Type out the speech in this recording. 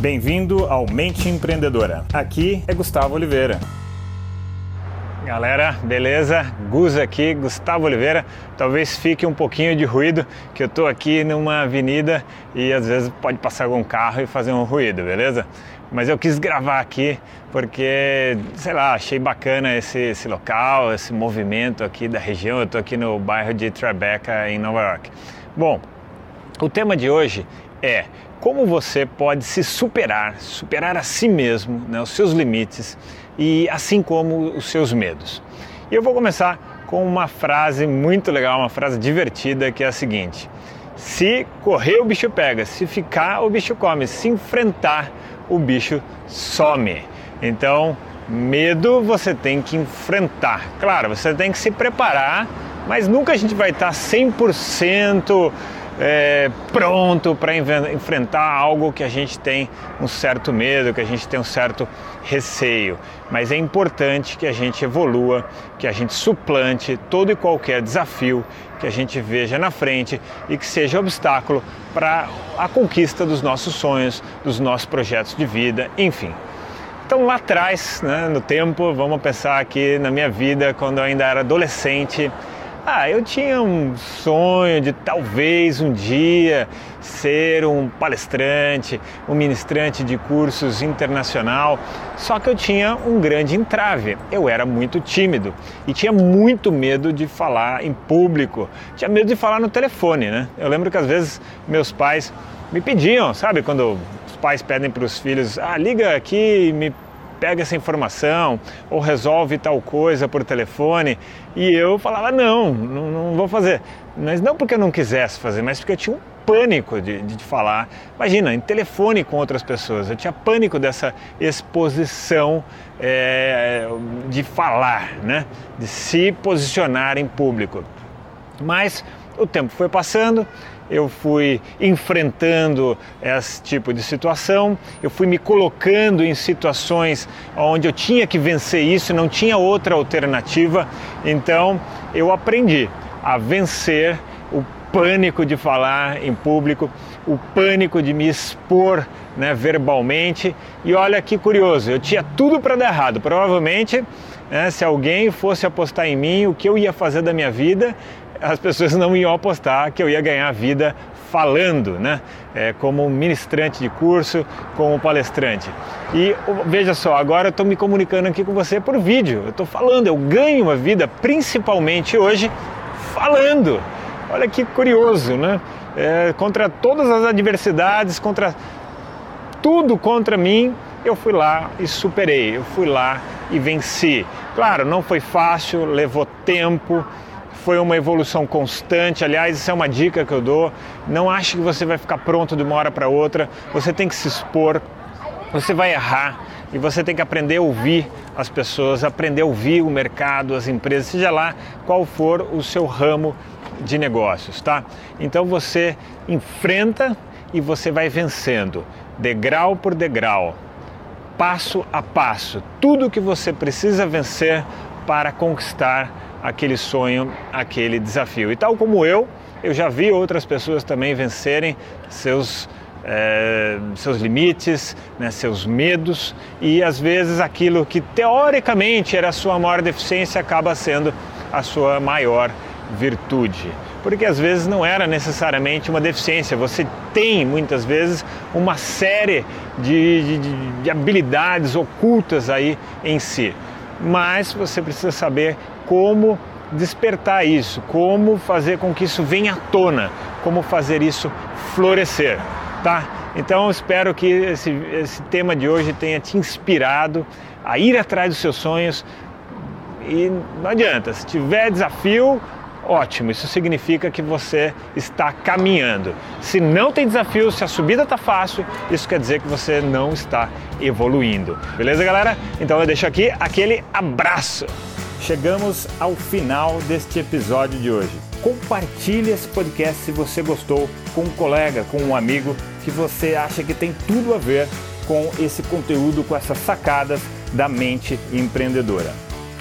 Bem-vindo ao Mente Empreendedora. Aqui é Gustavo Oliveira. Galera, beleza? Gus aqui, Gustavo Oliveira. Talvez fique um pouquinho de ruído, que eu estou aqui numa avenida e às vezes pode passar algum carro e fazer um ruído, beleza? Mas eu quis gravar aqui porque, sei lá, achei bacana esse, esse local, esse movimento aqui da região. Eu estou aqui no bairro de Tribeca, em Nova York. Bom, o tema de hoje é como você pode se superar, superar a si mesmo, né, os seus limites e assim como os seus medos. E eu vou começar com uma frase muito legal, uma frase divertida que é a seguinte: se correr o bicho pega, se ficar o bicho come, se enfrentar o bicho some. Então, medo você tem que enfrentar. Claro, você tem que se preparar, mas nunca a gente vai estar 100% é, pronto para enfrentar algo que a gente tem um certo medo, que a gente tem um certo receio. Mas é importante que a gente evolua, que a gente suplante todo e qualquer desafio que a gente veja na frente e que seja obstáculo para a conquista dos nossos sonhos, dos nossos projetos de vida, enfim. Então lá atrás, né, no tempo, vamos pensar aqui na minha vida, quando eu ainda era adolescente, ah, eu tinha um sonho de talvez um dia ser um palestrante, um ministrante de cursos internacional, só que eu tinha um grande entrave. Eu era muito tímido e tinha muito medo de falar em público, tinha medo de falar no telefone, né? Eu lembro que às vezes meus pais me pediam, sabe, quando os pais pedem para os filhos, ah, liga aqui e me pega essa informação ou resolve tal coisa por telefone. E eu falava: não, não, não vou fazer. Mas não porque eu não quisesse fazer, mas porque eu tinha um pânico de, de, falar. Imagina, em telefone com outras pessoas. Eu tinha pânico dessa exposição é, de falar, né? de se posicionar em público. Mas o tempo foi passando, eu fui enfrentando esse tipo de situação, eu fui me colocando em situações onde eu tinha que vencer isso, não tinha outra alternativa, então eu aprendi a vencer o pânico de falar em público, o pânico de me expor né, verbalmente. E olha que curioso, eu tinha tudo para dar errado. Provavelmente, né, se alguém fosse apostar em mim, o que eu ia fazer da minha vida, as pessoas não iam apostar que eu ia ganhar vida falando, né? É, como ministrante de curso, como palestrante. E veja só, agora eu estou me comunicando aqui com você por vídeo. Eu estou falando, eu ganho uma vida principalmente hoje falando. Olha que curioso, né? É, contra todas as adversidades, contra tudo contra mim, eu fui lá e superei. Eu fui lá e venci. Claro, não foi fácil, levou tempo foi uma evolução constante. Aliás, isso é uma dica que eu dou. Não ache que você vai ficar pronto de uma hora para outra. Você tem que se expor. Você vai errar e você tem que aprender a ouvir as pessoas, aprender a ouvir o mercado, as empresas, seja lá qual for o seu ramo de negócios, tá? Então você enfrenta e você vai vencendo, degrau por degrau, passo a passo, tudo que você precisa vencer para conquistar aquele sonho, aquele desafio. E tal como eu, eu já vi outras pessoas também vencerem seus é, seus limites, né, seus medos e às vezes aquilo que teoricamente era a sua maior deficiência acaba sendo a sua maior virtude. Porque às vezes não era necessariamente uma deficiência, você tem muitas vezes uma série de, de, de habilidades ocultas aí em si, mas você precisa saber como despertar isso, como fazer com que isso venha à tona, como fazer isso florescer, tá? Então espero que esse, esse tema de hoje tenha te inspirado a ir atrás dos seus sonhos. E não adianta, se tiver desafio, ótimo, isso significa que você está caminhando. Se não tem desafio, se a subida está fácil, isso quer dizer que você não está evoluindo. Beleza, galera? Então eu deixo aqui aquele abraço. Chegamos ao final deste episódio de hoje. Compartilhe esse podcast se você gostou com um colega, com um amigo que você acha que tem tudo a ver com esse conteúdo, com essas sacadas da mente empreendedora.